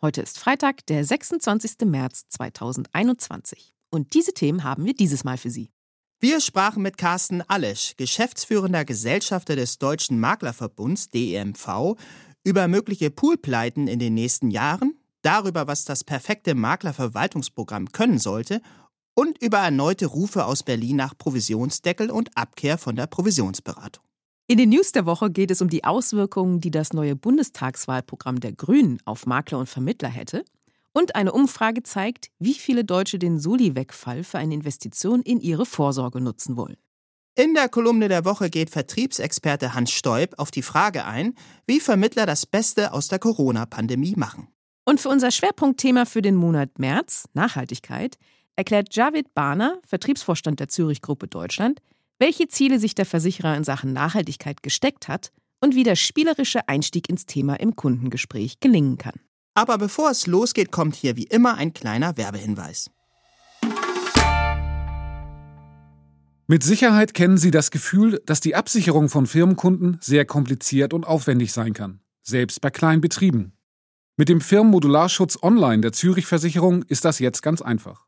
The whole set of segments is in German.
Heute ist Freitag, der 26. März 2021. Und diese Themen haben wir dieses Mal für Sie. Wir sprachen mit Carsten Allesch, geschäftsführender Gesellschafter des Deutschen Maklerverbunds DEMV, über mögliche Poolpleiten in den nächsten Jahren, darüber, was das perfekte Maklerverwaltungsprogramm können sollte und über erneute Rufe aus Berlin nach Provisionsdeckel und Abkehr von der Provisionsberatung. In den News der Woche geht es um die Auswirkungen, die das neue Bundestagswahlprogramm der Grünen auf Makler und Vermittler hätte. Und eine Umfrage zeigt, wie viele Deutsche den Soli-Wegfall für eine Investition in ihre Vorsorge nutzen wollen. In der Kolumne der Woche geht Vertriebsexperte Hans Stoib auf die Frage ein, wie Vermittler das Beste aus der Corona-Pandemie machen. Und für unser Schwerpunktthema für den Monat März, Nachhaltigkeit, erklärt Javid Bahner, Vertriebsvorstand der Zürich Gruppe Deutschland, welche Ziele sich der Versicherer in Sachen Nachhaltigkeit gesteckt hat und wie der spielerische Einstieg ins Thema im Kundengespräch gelingen kann. Aber bevor es losgeht, kommt hier wie immer ein kleiner Werbehinweis. Mit Sicherheit kennen Sie das Gefühl, dass die Absicherung von Firmenkunden sehr kompliziert und aufwendig sein kann, selbst bei kleinen Betrieben. Mit dem Firmenmodularschutz Online der Zürich Versicherung ist das jetzt ganz einfach.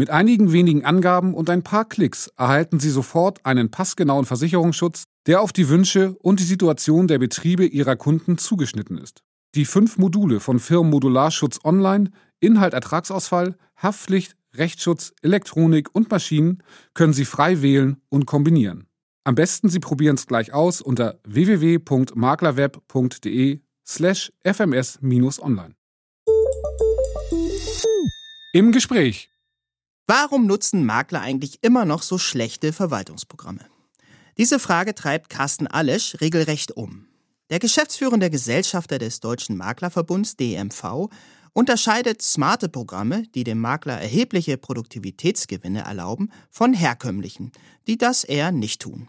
Mit einigen wenigen Angaben und ein paar Klicks erhalten Sie sofort einen passgenauen Versicherungsschutz, der auf die Wünsche und die Situation der Betriebe Ihrer Kunden zugeschnitten ist. Die fünf Module von Firmenmodularschutz Online, Inhalt Ertragsausfall, Haftpflicht, Rechtsschutz, Elektronik und Maschinen können Sie frei wählen und kombinieren. Am besten Sie probieren es gleich aus unter www.maklerweb.de slash fms-online. Im Gespräch Warum nutzen Makler eigentlich immer noch so schlechte Verwaltungsprogramme? Diese Frage treibt Carsten Allesch regelrecht um. Der geschäftsführende Gesellschafter des Deutschen Maklerverbunds DMV unterscheidet smarte Programme, die dem Makler erhebliche Produktivitätsgewinne erlauben, von herkömmlichen, die das eher nicht tun.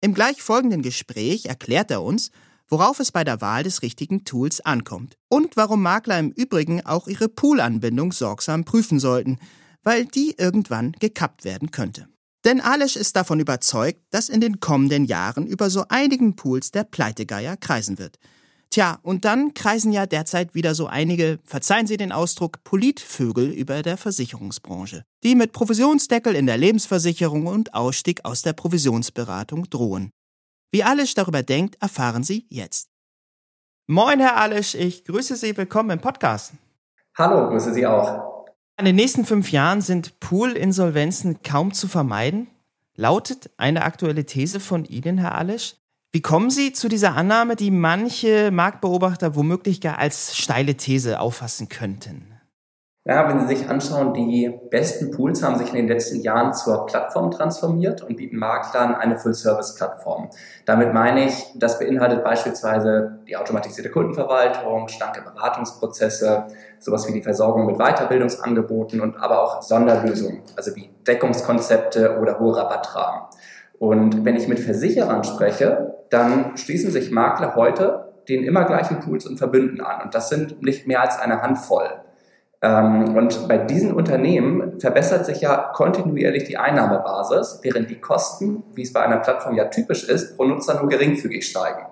Im gleich folgenden Gespräch erklärt er uns, worauf es bei der Wahl des richtigen Tools ankommt und warum Makler im Übrigen auch ihre Poolanbindung sorgsam prüfen sollten, weil die irgendwann gekappt werden könnte. Denn Alesch ist davon überzeugt, dass in den kommenden Jahren über so einigen Pools der Pleitegeier kreisen wird. Tja, und dann kreisen ja derzeit wieder so einige, verzeihen Sie den Ausdruck, Politvögel über der Versicherungsbranche, die mit Provisionsdeckel in der Lebensversicherung und Ausstieg aus der Provisionsberatung drohen. Wie Alesch darüber denkt, erfahren Sie jetzt. Moin, Herr Alesch, ich grüße Sie, willkommen im Podcast. Hallo, grüße Sie auch. In den nächsten fünf Jahren sind Pool-Insolvenzen kaum zu vermeiden, lautet eine aktuelle These von Ihnen, Herr Alisch. Wie kommen Sie zu dieser Annahme, die manche Marktbeobachter womöglich gar als steile These auffassen könnten? Ja, wenn Sie sich anschauen, die besten Pools haben sich in den letzten Jahren zur Plattform transformiert und bieten Maklern eine Full-Service-Plattform. Damit meine ich, das beinhaltet beispielsweise die automatisierte Kundenverwaltung, schlanke Beratungsprozesse, sowas wie die Versorgung mit Weiterbildungsangeboten und aber auch Sonderlösungen, also wie Deckungskonzepte oder hohe Rabattrahmen. Und wenn ich mit Versicherern spreche, dann schließen sich Makler heute den immer gleichen Pools und Verbünden an. Und das sind nicht mehr als eine Handvoll. Ähm, und bei diesen Unternehmen verbessert sich ja kontinuierlich die Einnahmebasis, während die Kosten, wie es bei einer Plattform ja typisch ist, pro Nutzer nur geringfügig steigen.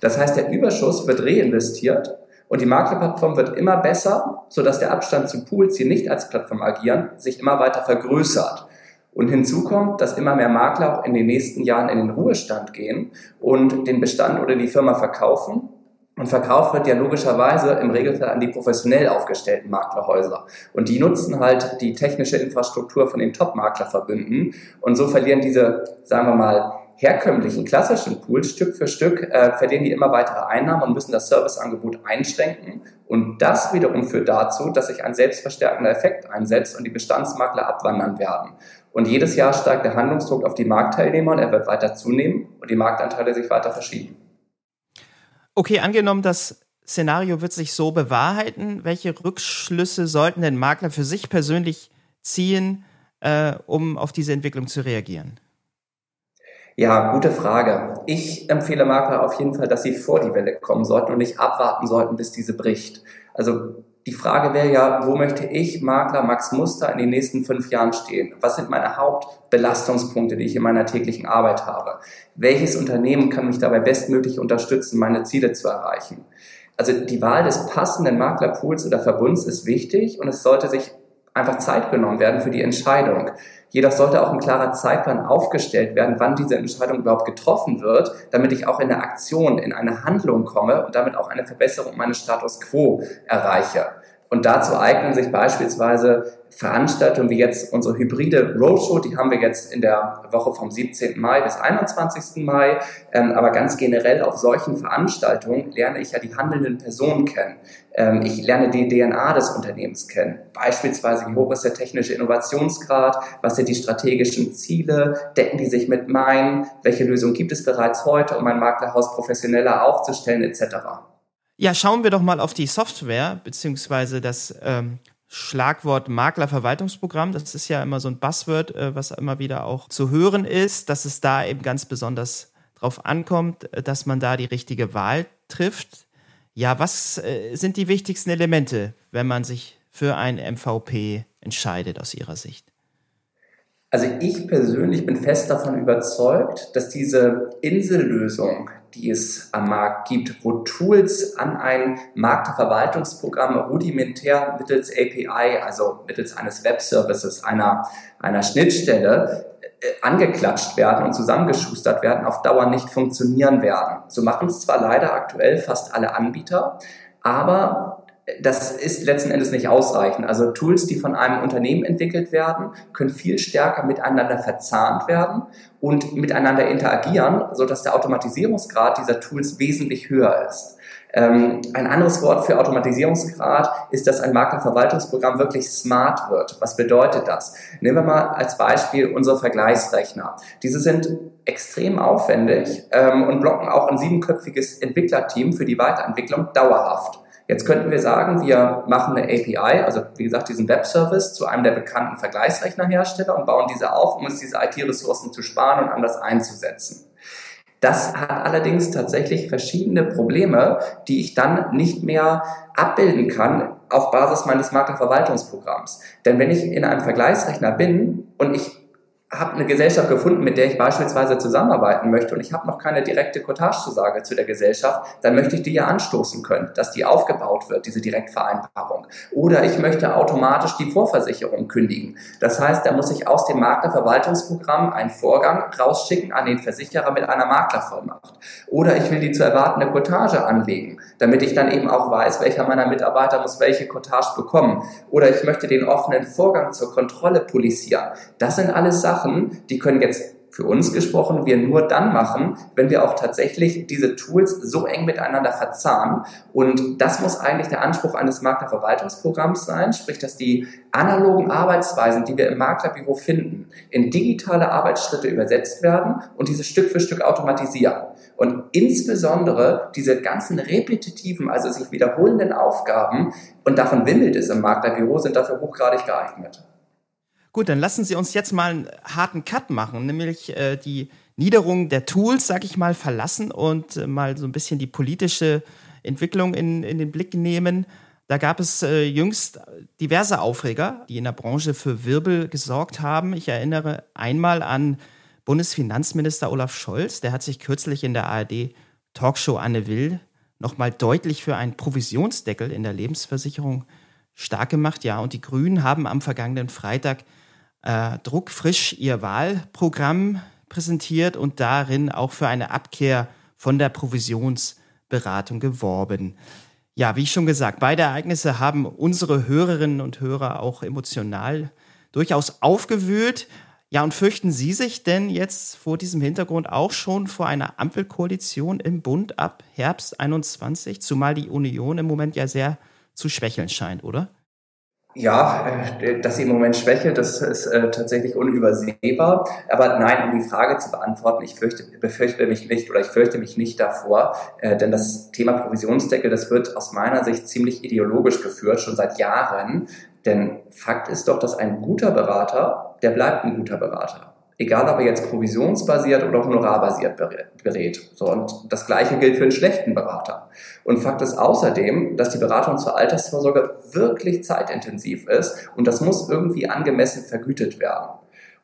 Das heißt, der Überschuss wird reinvestiert und die Maklerplattform wird immer besser, sodass der Abstand zu Pools, die nicht als Plattform agieren, sich immer weiter vergrößert. Und hinzu kommt, dass immer mehr Makler auch in den nächsten Jahren in den Ruhestand gehen und den Bestand oder die Firma verkaufen und verkauft wird ja logischerweise im Regelfall an die professionell aufgestellten Maklerhäuser. Und die nutzen halt die technische Infrastruktur von den Top-Maklerverbünden. Und so verlieren diese, sagen wir mal, herkömmlichen klassischen Pools Stück für Stück, äh, verlieren die immer weitere Einnahmen und müssen das Serviceangebot einschränken. Und das wiederum führt dazu, dass sich ein selbstverstärkender Effekt einsetzt und die Bestandsmakler abwandern werden. Und jedes Jahr steigt der Handlungsdruck auf die Marktteilnehmer und er wird weiter zunehmen und die Marktanteile sich weiter verschieben. Okay, angenommen, das Szenario wird sich so bewahrheiten? Welche Rückschlüsse sollten denn Makler für sich persönlich ziehen, äh, um auf diese Entwicklung zu reagieren? Ja, gute Frage. Ich empfehle Makler auf jeden Fall, dass sie vor die Welle kommen sollten und nicht abwarten sollten, bis diese bricht. Also die Frage wäre ja, wo möchte ich, Makler Max Muster, in den nächsten fünf Jahren stehen? Was sind meine Hauptbelastungspunkte, die ich in meiner täglichen Arbeit habe? Welches Unternehmen kann mich dabei bestmöglich unterstützen, meine Ziele zu erreichen? Also die Wahl des passenden Maklerpools oder Verbunds ist wichtig und es sollte sich einfach Zeit genommen werden für die Entscheidung. Jedoch sollte auch ein klarer Zeitplan aufgestellt werden, wann diese Entscheidung überhaupt getroffen wird, damit ich auch in der Aktion, in eine Handlung komme und damit auch eine Verbesserung meines Status quo erreiche. Und dazu eignen sich beispielsweise Veranstaltungen wie jetzt unsere hybride Roadshow, die haben wir jetzt in der Woche vom 17. Mai bis 21. Mai. Ähm, aber ganz generell auf solchen Veranstaltungen lerne ich ja die handelnden Personen kennen. Ähm, ich lerne die DNA des Unternehmens kennen. Beispielsweise, wie hoch ist der technische Innovationsgrad? Was sind die strategischen Ziele? Decken die sich mit meinen? Welche Lösungen gibt es bereits heute, um ein Maklerhaus professioneller aufzustellen, etc.? Ja, schauen wir doch mal auf die Software, beziehungsweise das ähm, Schlagwort Maklerverwaltungsprogramm. Das ist ja immer so ein Buzzword, äh, was immer wieder auch zu hören ist, dass es da eben ganz besonders drauf ankommt, äh, dass man da die richtige Wahl trifft. Ja, was äh, sind die wichtigsten Elemente, wenn man sich für ein MVP entscheidet aus Ihrer Sicht? Also ich persönlich bin fest davon überzeugt, dass diese Insellösung, die es am Markt gibt, wo Tools an ein Marktverwaltungsprogramm rudimentär mittels API, also mittels eines Webservices, einer, einer Schnittstelle, äh, angeklatscht werden und zusammengeschustert werden, auf Dauer nicht funktionieren werden. So machen es zwar leider aktuell fast alle Anbieter, aber das ist letzten Endes nicht ausreichend. Also Tools, die von einem Unternehmen entwickelt werden, können viel stärker miteinander verzahnt werden und miteinander interagieren, sodass der Automatisierungsgrad dieser Tools wesentlich höher ist. Ähm, ein anderes Wort für Automatisierungsgrad ist, dass ein Markenverwaltungsprogramm wirklich smart wird. Was bedeutet das? Nehmen wir mal als Beispiel unsere Vergleichsrechner. Diese sind extrem aufwendig ähm, und blocken auch ein siebenköpfiges Entwicklerteam für die Weiterentwicklung dauerhaft. Jetzt könnten wir sagen, wir machen eine API, also wie gesagt diesen Webservice zu einem der bekannten Vergleichsrechnerhersteller und bauen diese auf, um uns diese IT-Ressourcen zu sparen und anders einzusetzen. Das hat allerdings tatsächlich verschiedene Probleme, die ich dann nicht mehr abbilden kann auf Basis meines Maklerverwaltungsprogramms. Denn wenn ich in einem Vergleichsrechner bin und ich habe eine Gesellschaft gefunden, mit der ich beispielsweise zusammenarbeiten möchte und ich habe noch keine direkte Cottage-Zusage zu der Gesellschaft, dann möchte ich die ja anstoßen können, dass die aufgebaut wird, diese Direktvereinbarung. Oder ich möchte automatisch die Vorversicherung kündigen. Das heißt, da muss ich aus dem Maklerverwaltungsprogramm einen Vorgang rausschicken an den Versicherer mit einer Maklervollmacht. Oder ich will die zu erwartende Cottage anlegen, damit ich dann eben auch weiß, welcher meiner Mitarbeiter muss welche Cottage bekommen. Oder ich möchte den offenen Vorgang zur Kontrolle polisieren. Das sind alles Sachen, Sachen, die können jetzt für uns gesprochen wir nur dann machen, wenn wir auch tatsächlich diese Tools so eng miteinander verzahnen. Und das muss eigentlich der Anspruch eines Maklerverwaltungsprogramms sein, sprich, dass die analogen Arbeitsweisen, die wir im Maklerbüro finden, in digitale Arbeitsschritte übersetzt werden und diese Stück für Stück automatisieren. Und insbesondere diese ganzen repetitiven, also sich wiederholenden Aufgaben, und davon wimmelt es im Maklerbüro, sind dafür hochgradig geeignet. Gut, dann lassen Sie uns jetzt mal einen harten Cut machen, nämlich äh, die Niederung der Tools, sag ich mal, verlassen und äh, mal so ein bisschen die politische Entwicklung in, in den Blick nehmen. Da gab es äh, jüngst diverse Aufreger, die in der Branche für Wirbel gesorgt haben. Ich erinnere einmal an Bundesfinanzminister Olaf Scholz, der hat sich kürzlich in der ARD Talkshow Anne Will nochmal deutlich für einen Provisionsdeckel in der Lebensversicherung stark gemacht. Ja, und die Grünen haben am vergangenen Freitag äh, druckfrisch ihr Wahlprogramm präsentiert und darin auch für eine Abkehr von der Provisionsberatung geworben. Ja, wie schon gesagt, beide Ereignisse haben unsere Hörerinnen und Hörer auch emotional durchaus aufgewühlt. Ja, und fürchten Sie sich denn jetzt vor diesem Hintergrund auch schon vor einer Ampelkoalition im Bund ab Herbst 21, zumal die Union im Moment ja sehr zu schwächeln scheint, oder? Ja, äh, dass sie im Moment schwächelt, das ist äh, tatsächlich unübersehbar. Aber nein, um die Frage zu beantworten, ich fürchte, befürchte mich nicht oder ich fürchte mich nicht davor, äh, denn das Thema Provisionsdeckel, das wird aus meiner Sicht ziemlich ideologisch geführt, schon seit Jahren. Denn Fakt ist doch, dass ein guter Berater, der bleibt ein guter Berater egal ob er jetzt provisionsbasiert oder honorarbasiert berät. So, und das Gleiche gilt für einen schlechten Berater. Und Fakt ist außerdem, dass die Beratung zur Altersvorsorge wirklich zeitintensiv ist und das muss irgendwie angemessen vergütet werden.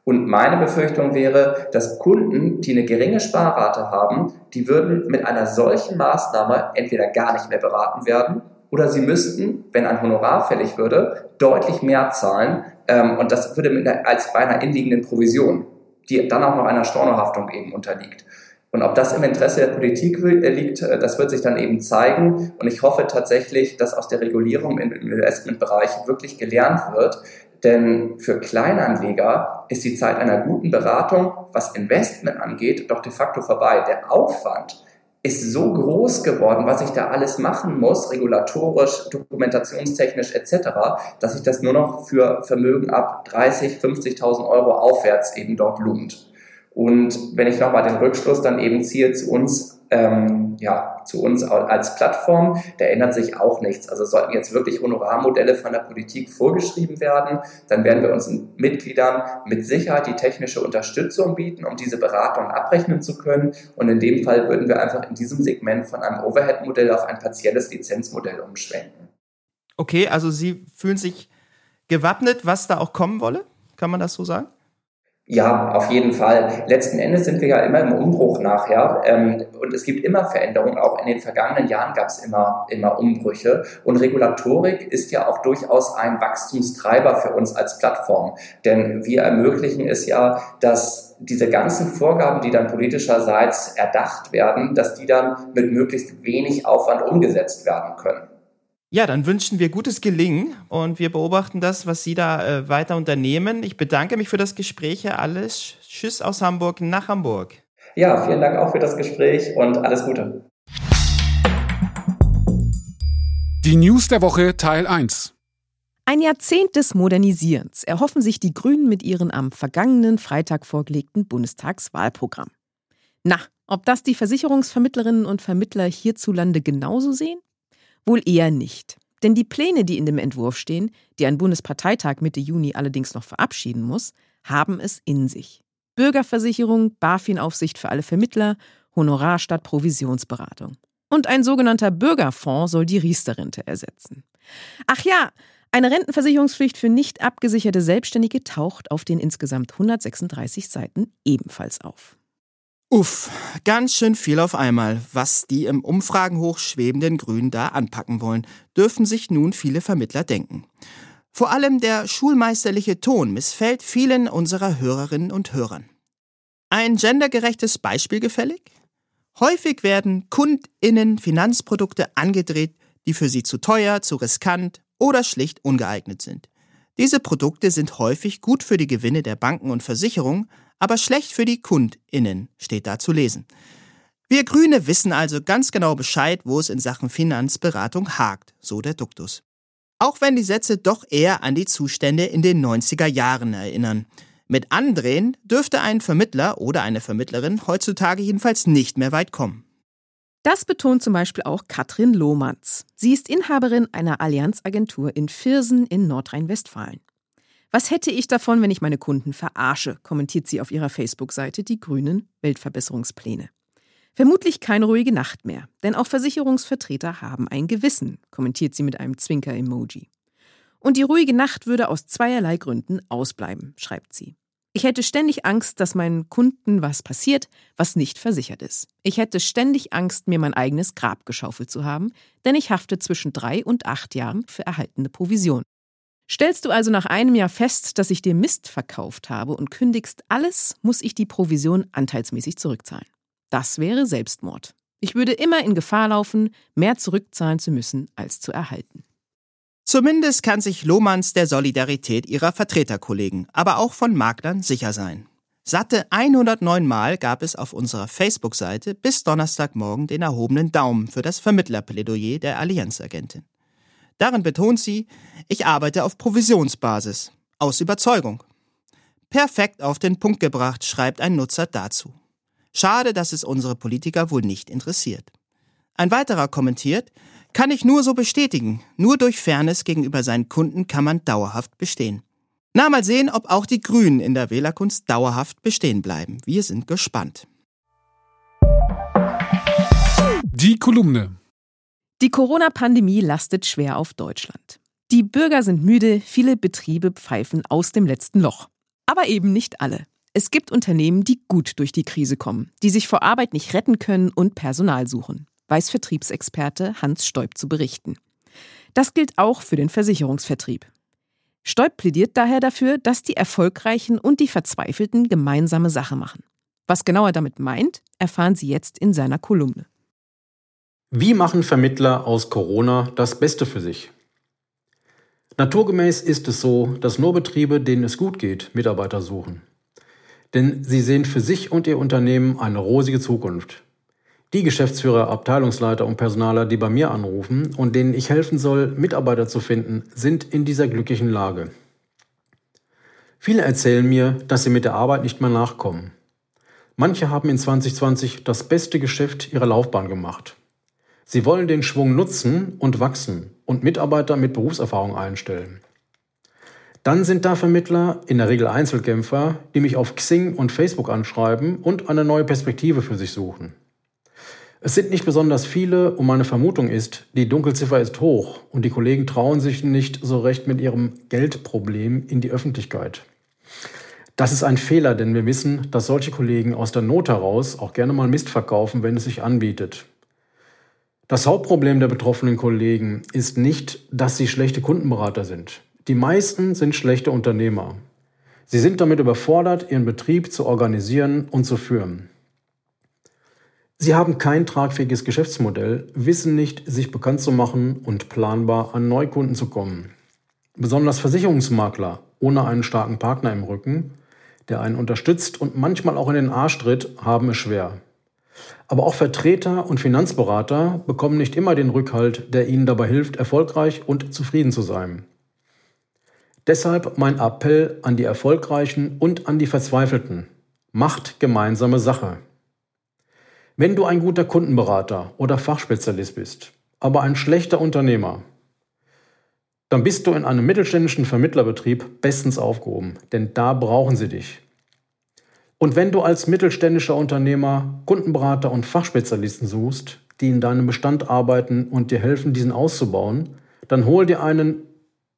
Und meine Befürchtung wäre, dass Kunden, die eine geringe Sparrate haben, die würden mit einer solchen Maßnahme entweder gar nicht mehr beraten werden oder sie müssten, wenn ein Honorar fällig würde, deutlich mehr zahlen. Ähm, und das würde mit einer, als bei einer inliegenden Provision die dann auch noch einer Stornohaftung eben unterliegt. Und ob das im Interesse der Politik äh, liegt, äh, das wird sich dann eben zeigen. Und ich hoffe tatsächlich, dass aus der Regulierung im Investmentbereich wirklich gelernt wird. Denn für Kleinanleger ist die Zeit einer guten Beratung, was Investment angeht, doch de facto vorbei. Der Aufwand ist so groß geworden, was ich da alles machen muss, regulatorisch, dokumentationstechnisch etc., dass sich das nur noch für Vermögen ab 30, 50.000 Euro aufwärts eben dort lohnt. Und wenn ich nochmal den Rückschluss dann eben ziehe zu uns ja, zu uns als Plattform, da ändert sich auch nichts. Also sollten jetzt wirklich Honorarmodelle von der Politik vorgeschrieben werden, dann werden wir unseren Mitgliedern mit Sicherheit die technische Unterstützung bieten, um diese Beratung abrechnen zu können. Und in dem Fall würden wir einfach in diesem Segment von einem Overhead-Modell auf ein partielles Lizenzmodell umschwenken. Okay, also Sie fühlen sich gewappnet, was da auch kommen wolle? Kann man das so sagen? Ja, auf jeden Fall. Letzten Endes sind wir ja immer im Umbruch nachher ähm, und es gibt immer Veränderungen. Auch in den vergangenen Jahren gab es immer, immer Umbrüche und Regulatorik ist ja auch durchaus ein Wachstumstreiber für uns als Plattform, denn wir ermöglichen es ja, dass diese ganzen Vorgaben, die dann politischerseits erdacht werden, dass die dann mit möglichst wenig Aufwand umgesetzt werden können. Ja, dann wünschen wir gutes Gelingen und wir beobachten das, was Sie da äh, weiter unternehmen. Ich bedanke mich für das Gespräch, Herr Alles. Tschüss aus Hamburg nach Hamburg. Ja, vielen Dank auch für das Gespräch und alles Gute. Die News der Woche Teil 1. Ein Jahrzehnt des Modernisierens erhoffen sich die Grünen mit ihrem am vergangenen Freitag vorgelegten Bundestagswahlprogramm. Na, ob das die Versicherungsvermittlerinnen und Vermittler hierzulande genauso sehen? Wohl eher nicht. Denn die Pläne, die in dem Entwurf stehen, die ein Bundesparteitag Mitte Juni allerdings noch verabschieden muss, haben es in sich. Bürgerversicherung, BaFin-Aufsicht für alle Vermittler, Honorar statt Provisionsberatung. Und ein sogenannter Bürgerfonds soll die Riester-Rente ersetzen. Ach ja, eine Rentenversicherungspflicht für nicht abgesicherte Selbstständige taucht auf den insgesamt 136 Seiten ebenfalls auf. Uff, ganz schön viel auf einmal. Was die im Umfragen hochschwebenden Grünen da anpacken wollen, dürfen sich nun viele Vermittler denken. Vor allem der schulmeisterliche Ton missfällt vielen unserer Hörerinnen und Hörern. Ein gendergerechtes Beispiel gefällig? Häufig werden KundInnen Finanzprodukte angedreht, die für sie zu teuer, zu riskant oder schlicht ungeeignet sind. Diese Produkte sind häufig gut für die Gewinne der Banken und Versicherungen, aber schlecht für die KundInnen, steht da zu lesen. Wir Grüne wissen also ganz genau Bescheid, wo es in Sachen Finanzberatung hakt, so der Duktus. Auch wenn die Sätze doch eher an die Zustände in den 90er Jahren erinnern. Mit Andrehen dürfte ein Vermittler oder eine Vermittlerin heutzutage jedenfalls nicht mehr weit kommen. Das betont zum Beispiel auch Katrin Lohmanns. Sie ist Inhaberin einer Allianzagentur in Viersen in Nordrhein-Westfalen. Was hätte ich davon, wenn ich meine Kunden verarsche, kommentiert sie auf ihrer Facebook-Seite die grünen Weltverbesserungspläne. Vermutlich keine ruhige Nacht mehr, denn auch Versicherungsvertreter haben ein Gewissen, kommentiert sie mit einem Zwinker-Emoji. Und die ruhige Nacht würde aus zweierlei Gründen ausbleiben, schreibt sie. Ich hätte ständig Angst, dass meinen Kunden was passiert, was nicht versichert ist. Ich hätte ständig Angst, mir mein eigenes Grab geschaufelt zu haben, denn ich hafte zwischen drei und acht Jahren für erhaltene Provision. Stellst du also nach einem Jahr fest, dass ich dir Mist verkauft habe und kündigst alles, muss ich die Provision anteilsmäßig zurückzahlen. Das wäre Selbstmord. Ich würde immer in Gefahr laufen, mehr zurückzahlen zu müssen, als zu erhalten. Zumindest kann sich Lohmanns der Solidarität ihrer Vertreterkollegen, aber auch von Maklern sicher sein. Satte 109 Mal gab es auf unserer Facebook-Seite bis Donnerstagmorgen den erhobenen Daumen für das Vermittlerplädoyer der Allianzagentin. Darin betont sie, ich arbeite auf Provisionsbasis, aus Überzeugung. Perfekt auf den Punkt gebracht, schreibt ein Nutzer dazu. Schade, dass es unsere Politiker wohl nicht interessiert. Ein weiterer kommentiert, kann ich nur so bestätigen, nur durch Fairness gegenüber seinen Kunden kann man dauerhaft bestehen. Na, mal sehen, ob auch die Grünen in der Wählerkunst dauerhaft bestehen bleiben. Wir sind gespannt. Die Kolumne. Die Corona-Pandemie lastet schwer auf Deutschland. Die Bürger sind müde, viele Betriebe pfeifen aus dem letzten Loch. Aber eben nicht alle. Es gibt Unternehmen, die gut durch die Krise kommen, die sich vor Arbeit nicht retten können und Personal suchen, weiß Vertriebsexperte Hans Stoib zu berichten. Das gilt auch für den Versicherungsvertrieb. Stoib plädiert daher dafür, dass die Erfolgreichen und die Verzweifelten gemeinsame Sache machen. Was genau er damit meint, erfahren Sie jetzt in seiner Kolumne. Wie machen Vermittler aus Corona das Beste für sich? Naturgemäß ist es so, dass nur Betriebe, denen es gut geht, Mitarbeiter suchen. Denn sie sehen für sich und ihr Unternehmen eine rosige Zukunft. Die Geschäftsführer, Abteilungsleiter und Personaler, die bei mir anrufen und denen ich helfen soll, Mitarbeiter zu finden, sind in dieser glücklichen Lage. Viele erzählen mir, dass sie mit der Arbeit nicht mehr nachkommen. Manche haben in 2020 das beste Geschäft ihrer Laufbahn gemacht. Sie wollen den Schwung nutzen und wachsen und Mitarbeiter mit Berufserfahrung einstellen. Dann sind da Vermittler, in der Regel Einzelkämpfer, die mich auf Xing und Facebook anschreiben und eine neue Perspektive für sich suchen. Es sind nicht besonders viele und meine Vermutung ist, die Dunkelziffer ist hoch und die Kollegen trauen sich nicht so recht mit ihrem Geldproblem in die Öffentlichkeit. Das ist ein Fehler, denn wir wissen, dass solche Kollegen aus der Not heraus auch gerne mal Mist verkaufen, wenn es sich anbietet. Das Hauptproblem der betroffenen Kollegen ist nicht, dass sie schlechte Kundenberater sind. Die meisten sind schlechte Unternehmer. Sie sind damit überfordert, ihren Betrieb zu organisieren und zu führen. Sie haben kein tragfähiges Geschäftsmodell, wissen nicht, sich bekannt zu machen und planbar an Neukunden zu kommen. Besonders Versicherungsmakler ohne einen starken Partner im Rücken, der einen unterstützt und manchmal auch in den Arsch tritt, haben es schwer. Aber auch Vertreter und Finanzberater bekommen nicht immer den Rückhalt, der ihnen dabei hilft, erfolgreich und zufrieden zu sein. Deshalb mein Appell an die Erfolgreichen und an die Verzweifelten. Macht gemeinsame Sache. Wenn du ein guter Kundenberater oder Fachspezialist bist, aber ein schlechter Unternehmer, dann bist du in einem mittelständischen Vermittlerbetrieb bestens aufgehoben, denn da brauchen sie dich. Und wenn du als mittelständischer Unternehmer Kundenberater und Fachspezialisten suchst, die in deinem Bestand arbeiten und dir helfen, diesen auszubauen, dann hol dir einen,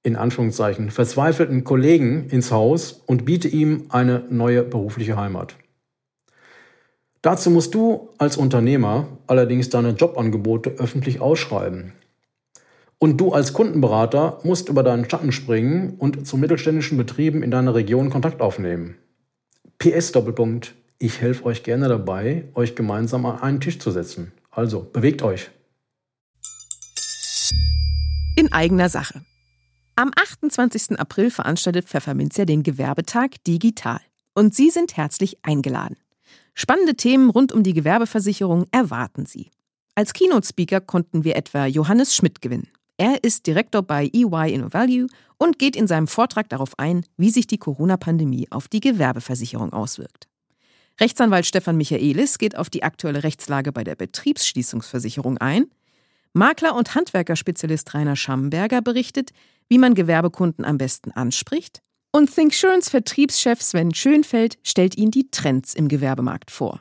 in Anführungszeichen, verzweifelten Kollegen ins Haus und biete ihm eine neue berufliche Heimat. Dazu musst du als Unternehmer allerdings deine Jobangebote öffentlich ausschreiben. Und du als Kundenberater musst über deinen Schatten springen und zu mittelständischen Betrieben in deiner Region Kontakt aufnehmen. PS Doppelpunkt. Ich helfe euch gerne dabei, euch gemeinsam an einen Tisch zu setzen. Also, bewegt euch. In eigener Sache. Am 28. April veranstaltet Pfefferminzia den Gewerbetag digital. Und Sie sind herzlich eingeladen. Spannende Themen rund um die Gewerbeversicherung erwarten Sie. Als Keynote-Speaker konnten wir etwa Johannes Schmidt gewinnen. Er ist Direktor bei EY InnoValue und geht in seinem Vortrag darauf ein, wie sich die Corona-Pandemie auf die Gewerbeversicherung auswirkt. Rechtsanwalt Stefan Michaelis geht auf die aktuelle Rechtslage bei der Betriebsschließungsversicherung ein. Makler und Handwerkerspezialist Rainer Schamberger berichtet, wie man Gewerbekunden am besten anspricht und ThinkSurance Vertriebschef Sven Schönfeld stellt Ihnen die Trends im Gewerbemarkt vor.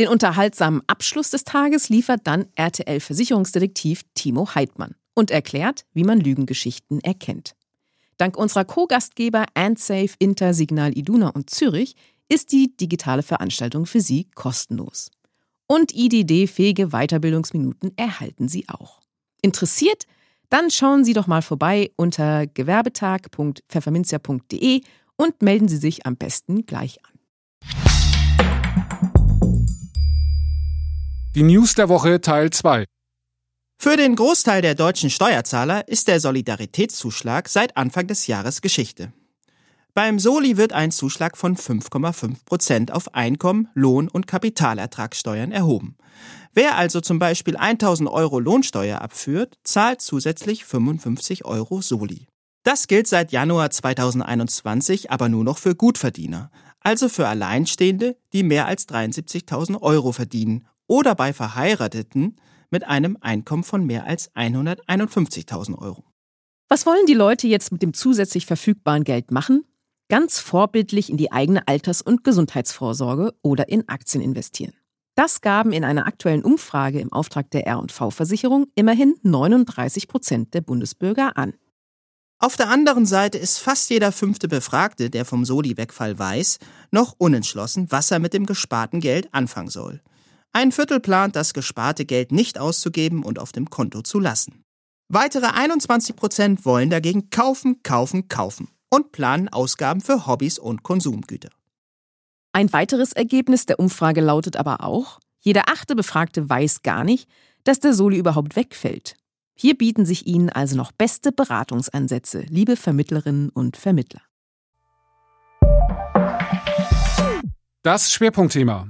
Den unterhaltsamen Abschluss des Tages liefert dann RTL-Versicherungsdetektiv Timo Heidmann und erklärt, wie man Lügengeschichten erkennt. Dank unserer Co-Gastgeber AndSafe, Inter, Signal Iduna und Zürich ist die digitale Veranstaltung für Sie kostenlos. Und IDD-fähige Weiterbildungsminuten erhalten Sie auch. Interessiert? Dann schauen Sie doch mal vorbei unter gewerbetag.pfefferminzia.de und melden Sie sich am besten gleich an. Die News der Woche Teil 2. Für den Großteil der deutschen Steuerzahler ist der Solidaritätszuschlag seit Anfang des Jahres Geschichte. Beim Soli wird ein Zuschlag von 5,5 Prozent auf Einkommen, Lohn und Kapitalertragssteuern erhoben. Wer also zum Beispiel 1000 Euro Lohnsteuer abführt, zahlt zusätzlich 55 Euro Soli. Das gilt seit Januar 2021 aber nur noch für Gutverdiener, also für Alleinstehende, die mehr als 73.000 Euro verdienen oder bei Verheirateten mit einem Einkommen von mehr als 151.000 Euro. Was wollen die Leute jetzt mit dem zusätzlich verfügbaren Geld machen? Ganz vorbildlich in die eigene Alters- und Gesundheitsvorsorge oder in Aktien investieren. Das gaben in einer aktuellen Umfrage im Auftrag der R&V-Versicherung immerhin 39 Prozent der Bundesbürger an. Auf der anderen Seite ist fast jeder fünfte Befragte, der vom Soli-Wegfall weiß, noch unentschlossen, was er mit dem gesparten Geld anfangen soll. Ein Viertel plant, das gesparte Geld nicht auszugeben und auf dem Konto zu lassen. Weitere 21 Prozent wollen dagegen kaufen, kaufen, kaufen und planen Ausgaben für Hobbys und Konsumgüter. Ein weiteres Ergebnis der Umfrage lautet aber auch, jeder achte Befragte weiß gar nicht, dass der Soli überhaupt wegfällt. Hier bieten sich Ihnen also noch beste Beratungsansätze, liebe Vermittlerinnen und Vermittler. Das Schwerpunktthema.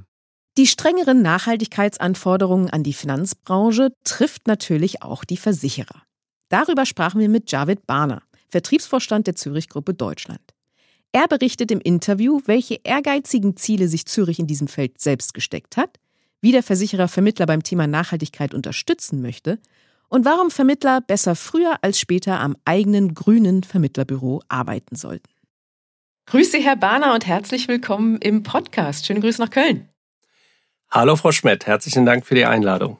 Die strengeren Nachhaltigkeitsanforderungen an die Finanzbranche trifft natürlich auch die Versicherer. Darüber sprachen wir mit Javid Barner, Vertriebsvorstand der Zürich Gruppe Deutschland. Er berichtet im Interview, welche ehrgeizigen Ziele sich Zürich in diesem Feld selbst gesteckt hat, wie der Versicherer Vermittler beim Thema Nachhaltigkeit unterstützen möchte und warum Vermittler besser früher als später am eigenen grünen Vermittlerbüro arbeiten sollten. Grüße, Herr Barner, und herzlich willkommen im Podcast. Schöne Grüße nach Köln. Hallo, Frau Schmidt. Herzlichen Dank für die Einladung.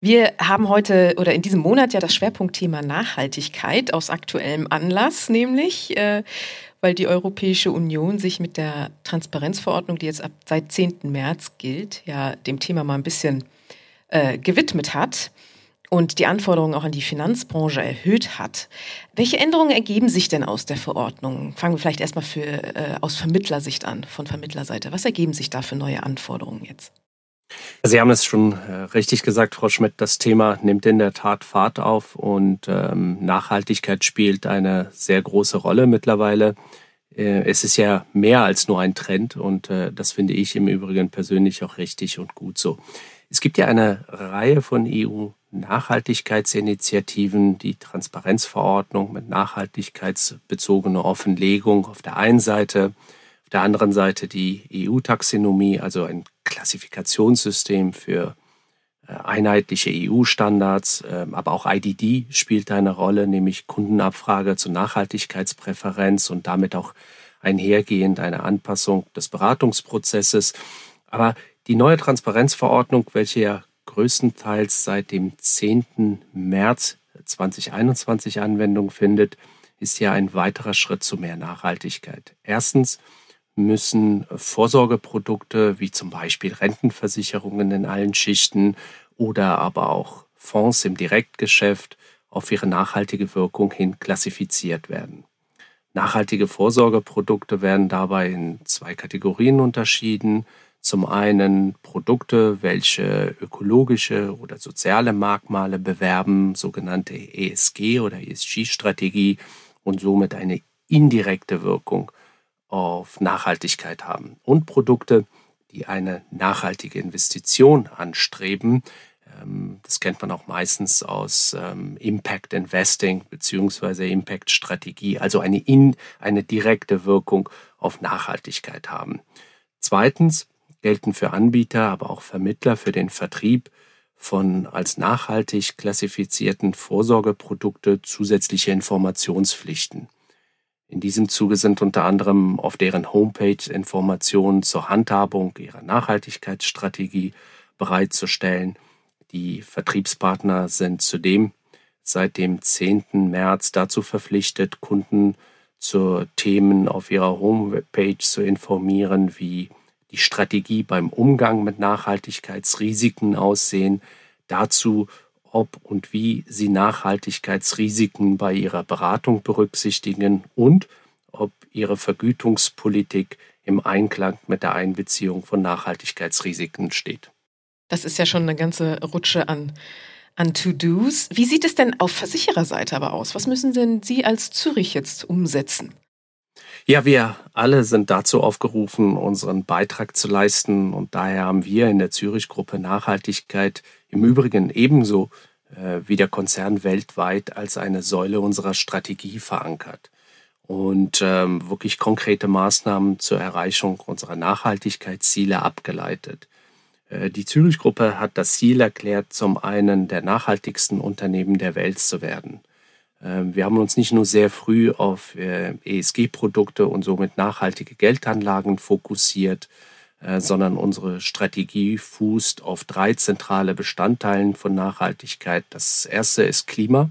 Wir haben heute oder in diesem Monat ja das Schwerpunktthema Nachhaltigkeit aus aktuellem Anlass, nämlich äh, weil die Europäische Union sich mit der Transparenzverordnung, die jetzt ab seit 10. März gilt, ja dem Thema mal ein bisschen äh, gewidmet hat und die Anforderungen auch an die Finanzbranche erhöht hat. Welche Änderungen ergeben sich denn aus der Verordnung? Fangen wir vielleicht erstmal für, äh, aus Vermittlersicht an, von Vermittlerseite. Was ergeben sich da für neue Anforderungen jetzt? Sie haben es schon äh, richtig gesagt, Frau Schmidt. Das Thema nimmt in der Tat Fahrt auf und ähm, Nachhaltigkeit spielt eine sehr große Rolle mittlerweile. Äh, es ist ja mehr als nur ein Trend und äh, das finde ich im Übrigen persönlich auch richtig und gut so. Es gibt ja eine Reihe von EU-Nachhaltigkeitsinitiativen, die Transparenzverordnung mit nachhaltigkeitsbezogener Offenlegung auf der einen Seite, auf der anderen Seite die EU-Taxonomie, also ein Klassifikationssystem für äh, einheitliche EU-Standards, ähm, aber auch IDD spielt eine Rolle, nämlich Kundenabfrage zur Nachhaltigkeitspräferenz und damit auch einhergehend eine Anpassung des Beratungsprozesses. Aber die neue Transparenzverordnung, welche ja größtenteils seit dem 10. März 2021 Anwendung findet, ist ja ein weiterer Schritt zu mehr Nachhaltigkeit. Erstens müssen Vorsorgeprodukte wie zum Beispiel Rentenversicherungen in allen Schichten oder aber auch Fonds im Direktgeschäft auf ihre nachhaltige Wirkung hin klassifiziert werden. Nachhaltige Vorsorgeprodukte werden dabei in zwei Kategorien unterschieden. Zum einen Produkte, welche ökologische oder soziale Merkmale bewerben, sogenannte ESG oder ESG-Strategie und somit eine indirekte Wirkung auf Nachhaltigkeit haben und Produkte, die eine nachhaltige Investition anstreben. Ähm, das kennt man auch meistens aus ähm, Impact Investing beziehungsweise Impact Strategie, also eine, in, eine direkte Wirkung auf Nachhaltigkeit haben. Zweitens gelten für Anbieter, aber auch Vermittler für den Vertrieb von als nachhaltig klassifizierten Vorsorgeprodukte zusätzliche Informationspflichten. In diesem Zuge sind unter anderem auf deren Homepage Informationen zur Handhabung ihrer Nachhaltigkeitsstrategie bereitzustellen. Die Vertriebspartner sind zudem seit dem 10. März dazu verpflichtet, Kunden zu Themen auf ihrer Homepage zu informieren, wie die Strategie beim Umgang mit Nachhaltigkeitsrisiken aussehen, dazu ob und wie Sie Nachhaltigkeitsrisiken bei Ihrer Beratung berücksichtigen und ob Ihre Vergütungspolitik im Einklang mit der Einbeziehung von Nachhaltigkeitsrisiken steht. Das ist ja schon eine ganze Rutsche an, an To-Dos. Wie sieht es denn auf Versichererseite aber aus? Was müssen denn Sie als Zürich jetzt umsetzen? Ja, wir alle sind dazu aufgerufen, unseren Beitrag zu leisten. Und daher haben wir in der Zürich-Gruppe Nachhaltigkeit im Übrigen ebenso äh, wie der Konzern weltweit als eine Säule unserer Strategie verankert und ähm, wirklich konkrete Maßnahmen zur Erreichung unserer Nachhaltigkeitsziele abgeleitet. Äh, die Zürich-Gruppe hat das Ziel erklärt, zum einen der nachhaltigsten Unternehmen der Welt zu werden. Ähm, wir haben uns nicht nur sehr früh auf äh, ESG-Produkte und somit nachhaltige Geldanlagen fokussiert, äh, sondern unsere Strategie fußt auf drei zentrale Bestandteilen von Nachhaltigkeit. Das erste ist Klima.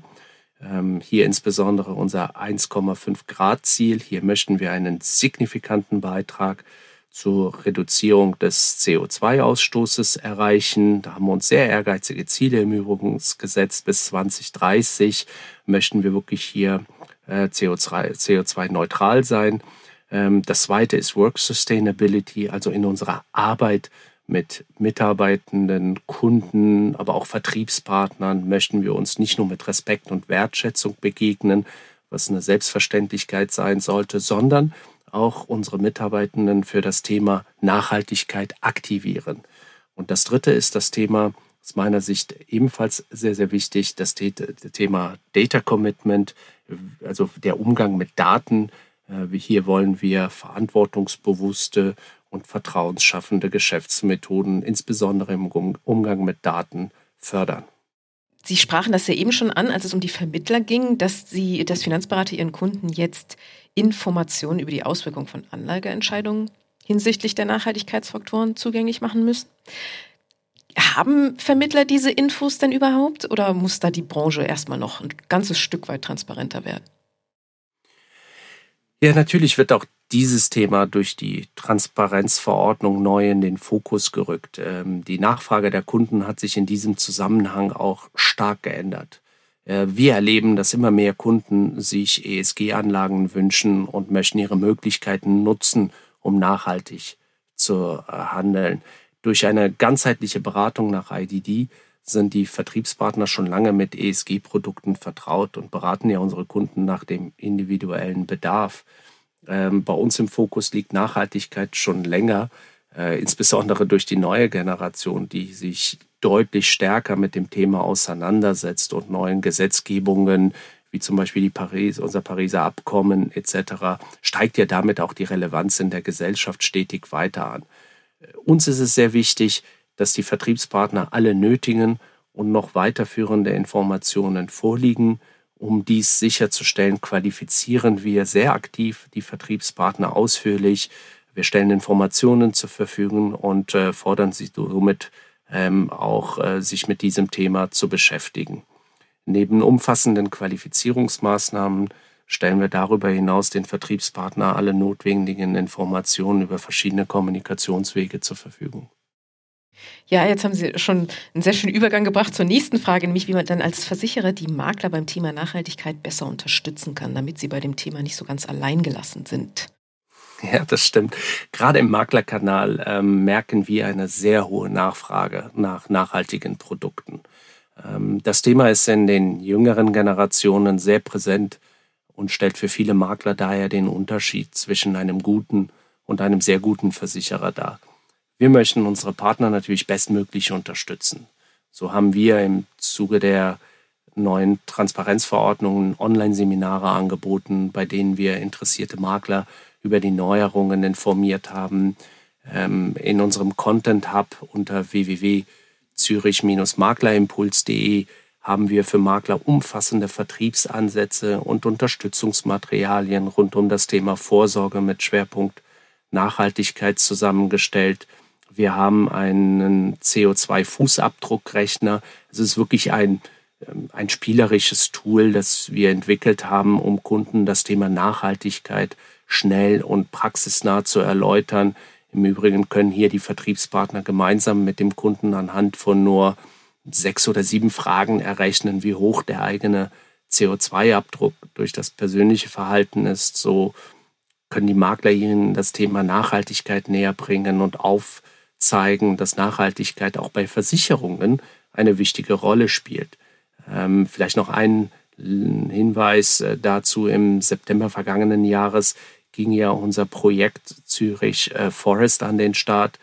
Ähm, hier insbesondere unser 1,5 Grad Ziel. Hier möchten wir einen signifikanten Beitrag zur Reduzierung des CO2-Ausstoßes erreichen. Da haben wir uns sehr ehrgeizige Ziele im Übrigen gesetzt. Bis 2030 möchten wir wirklich hier äh, CO2-neutral sein. Ähm, das zweite ist Work Sustainability, also in unserer Arbeit mit Mitarbeitenden, Kunden, aber auch Vertriebspartnern möchten wir uns nicht nur mit Respekt und Wertschätzung begegnen, was eine Selbstverständlichkeit sein sollte, sondern auch unsere Mitarbeitenden für das Thema Nachhaltigkeit aktivieren. Und das Dritte ist das Thema, aus meiner Sicht ebenfalls sehr, sehr wichtig, das Thema Data Commitment, also der Umgang mit Daten. Äh, hier wollen wir verantwortungsbewusste und vertrauensschaffende Geschäftsmethoden, insbesondere im Umgang mit Daten, fördern. Sie sprachen das ja eben schon an, als es um die Vermittler ging, dass Sie, dass Finanzberater ihren Kunden jetzt Informationen über die Auswirkungen von Anlageentscheidungen hinsichtlich der Nachhaltigkeitsfaktoren zugänglich machen müssen. Haben Vermittler diese Infos denn überhaupt oder muss da die Branche erstmal noch ein ganzes Stück weit transparenter werden? Ja, natürlich wird auch dieses Thema durch die Transparenzverordnung neu in den Fokus gerückt. Ähm, die Nachfrage der Kunden hat sich in diesem Zusammenhang auch stark geändert. Äh, wir erleben, dass immer mehr Kunden sich ESG-Anlagen wünschen und möchten ihre Möglichkeiten nutzen, um nachhaltig zu äh, handeln. Durch eine ganzheitliche Beratung nach IDD sind die Vertriebspartner schon lange mit ESG-Produkten vertraut und beraten ja unsere Kunden nach dem individuellen Bedarf. Ähm, bei uns im Fokus liegt Nachhaltigkeit schon länger, äh, insbesondere durch die neue Generation, die sich deutlich stärker mit dem Thema auseinandersetzt und neuen Gesetzgebungen wie zum Beispiel die Paris, unser Pariser Abkommen etc., steigt ja damit auch die Relevanz in der Gesellschaft stetig weiter an. Uns ist es sehr wichtig, dass die Vertriebspartner alle nötigen und noch weiterführende Informationen vorliegen. Um dies sicherzustellen, qualifizieren wir sehr aktiv die Vertriebspartner ausführlich. Wir stellen Informationen zur Verfügung und äh, fordern sie somit ähm, auch äh, sich mit diesem Thema zu beschäftigen. Neben umfassenden Qualifizierungsmaßnahmen stellen wir darüber hinaus den Vertriebspartner alle notwendigen Informationen über verschiedene Kommunikationswege zur Verfügung. Ja, jetzt haben Sie schon einen sehr schönen Übergang gebracht zur nächsten Frage, nämlich wie man dann als Versicherer die Makler beim Thema Nachhaltigkeit besser unterstützen kann, damit sie bei dem Thema nicht so ganz allein gelassen sind. Ja, das stimmt. Gerade im Maklerkanal ähm, merken wir eine sehr hohe Nachfrage nach nachhaltigen Produkten. Ähm, das Thema ist in den jüngeren Generationen sehr präsent und stellt für viele Makler daher den Unterschied zwischen einem guten und einem sehr guten Versicherer dar. Wir möchten unsere Partner natürlich bestmöglich unterstützen. So haben wir im Zuge der neuen Transparenzverordnungen Online-Seminare angeboten, bei denen wir interessierte Makler über die Neuerungen informiert haben. Ähm, in unserem Content Hub unter www.zürich-maklerimpuls.de haben wir für Makler umfassende Vertriebsansätze und Unterstützungsmaterialien rund um das Thema Vorsorge mit Schwerpunkt Nachhaltigkeit zusammengestellt. Wir haben einen CO2-Fußabdruckrechner. Es ist wirklich ein, ähm, ein spielerisches Tool, das wir entwickelt haben, um Kunden das Thema Nachhaltigkeit schnell und praxisnah zu erläutern. Im Übrigen können hier die Vertriebspartner gemeinsam mit dem Kunden anhand von nur sechs oder sieben Fragen errechnen, wie hoch der eigene CO2-Abdruck durch das persönliche Verhalten ist. So können die Makler ihnen das Thema Nachhaltigkeit näher bringen und aufzeigen, dass Nachhaltigkeit auch bei Versicherungen eine wichtige Rolle spielt. Ähm, vielleicht noch ein Hinweis äh, dazu. Im September vergangenen Jahres ging ja unser Projekt Zürich äh, Forest an den Start.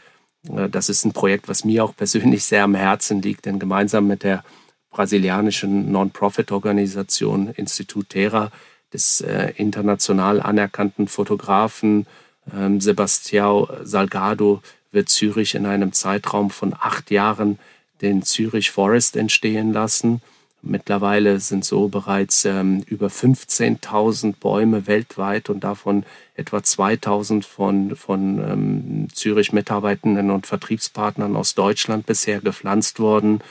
Äh, das ist ein Projekt, was mir auch persönlich sehr am Herzen liegt, denn gemeinsam mit der brasilianischen Non-Profit-Organisation Institut Terra des äh, international anerkannten Fotografen ähm, Sebastião Salgado wird Zürich in einem Zeitraum von acht Jahren den Zürich Forest entstehen lassen. Mittlerweile sind so bereits ähm, über 15.000 Bäume weltweit und davon etwa 2.000 von, von ähm, Zürich Mitarbeitenden und Vertriebspartnern aus Deutschland bisher gepflanzt worden.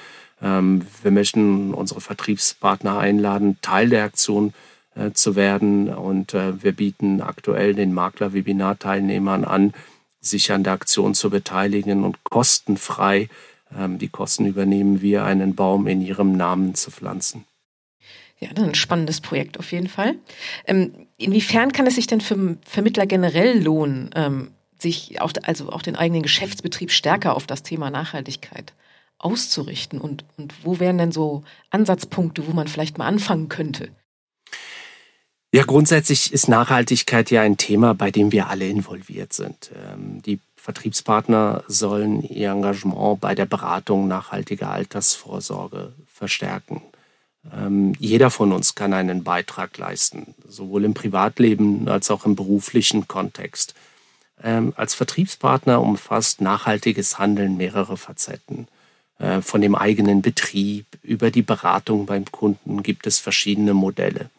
Ähm, wir möchten unsere Vertriebspartner einladen, Teil der Aktion äh, zu werden und äh, wir bieten aktuell den Makler-Webinar-Teilnehmern an, sich an der Aktion zu beteiligen und kostenfrei ähm, die Kosten übernehmen wir, einen Baum in ihrem Namen zu pflanzen. Ja, das ist ein spannendes Projekt auf jeden Fall. Ähm, inwiefern kann es sich denn für Vermittler generell lohnen, ähm, sich auch, also auch den eigenen Geschäftsbetrieb stärker auf das Thema Nachhaltigkeit auszurichten? Und, und wo wären denn so Ansatzpunkte, wo man vielleicht mal anfangen könnte? Ja, grundsätzlich ist Nachhaltigkeit ja ein Thema, bei dem wir alle involviert sind. Die Vertriebspartner sollen ihr Engagement bei der Beratung nachhaltiger Altersvorsorge verstärken. Ähm, jeder von uns kann einen Beitrag leisten, sowohl im Privatleben als auch im beruflichen Kontext. Ähm, als Vertriebspartner umfasst nachhaltiges Handeln mehrere Facetten. Äh, von dem eigenen Betrieb über die Beratung beim Kunden gibt es verschiedene Modelle.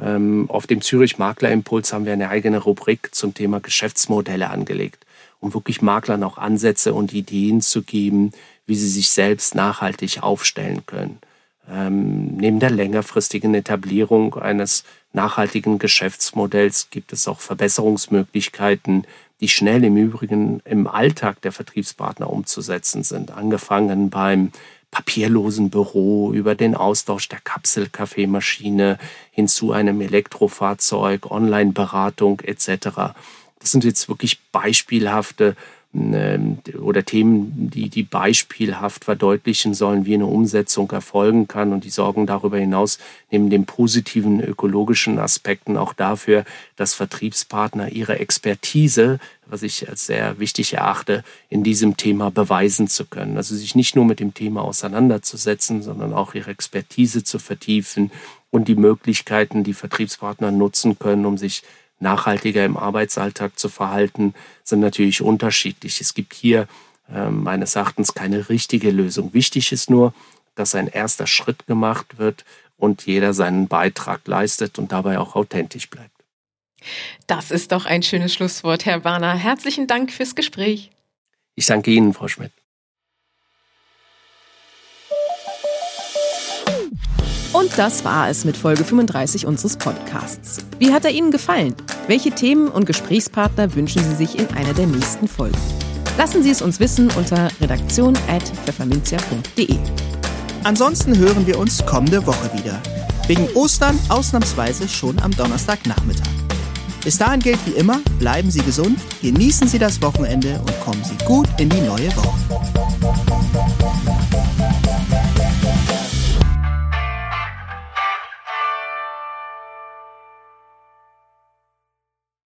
Ähm, auf dem Zürich Makler Impuls haben wir eine eigene Rubrik zum Thema Geschäftsmodelle angelegt um wirklich Maklern auch Ansätze und Ideen zu geben, wie sie sich selbst nachhaltig aufstellen können. Ähm, neben der längerfristigen Etablierung eines nachhaltigen Geschäftsmodells gibt es auch Verbesserungsmöglichkeiten, die schnell im Übrigen im Alltag der Vertriebspartner umzusetzen sind. Angefangen beim papierlosen Büro über den Austausch der Kapselkaffeemaschine hin zu einem Elektrofahrzeug, Online-Beratung etc. Das sind jetzt wirklich beispielhafte oder Themen, die, die beispielhaft verdeutlichen sollen, wie eine Umsetzung erfolgen kann. Und die sorgen darüber hinaus neben den positiven ökologischen Aspekten auch dafür, dass Vertriebspartner ihre Expertise, was ich als sehr wichtig erachte, in diesem Thema beweisen zu können. Also sich nicht nur mit dem Thema auseinanderzusetzen, sondern auch ihre Expertise zu vertiefen und die Möglichkeiten, die Vertriebspartner nutzen können, um sich nachhaltiger im Arbeitsalltag zu verhalten, sind natürlich unterschiedlich. Es gibt hier äh, meines Erachtens keine richtige Lösung. Wichtig ist nur, dass ein erster Schritt gemacht wird und jeder seinen Beitrag leistet und dabei auch authentisch bleibt. Das ist doch ein schönes Schlusswort, Herr Warner. Herzlichen Dank fürs Gespräch. Ich danke Ihnen, Frau Schmidt. Und das war es mit Folge 35 unseres Podcasts. Wie hat er Ihnen gefallen? Welche Themen und Gesprächspartner wünschen Sie sich in einer der nächsten Folgen? Lassen Sie es uns wissen unter redaktion.pfefferminzia.de. Ansonsten hören wir uns kommende Woche wieder. Wegen Ostern ausnahmsweise schon am Donnerstagnachmittag. Bis dahin gilt wie immer, bleiben Sie gesund, genießen Sie das Wochenende und kommen Sie gut in die neue Woche.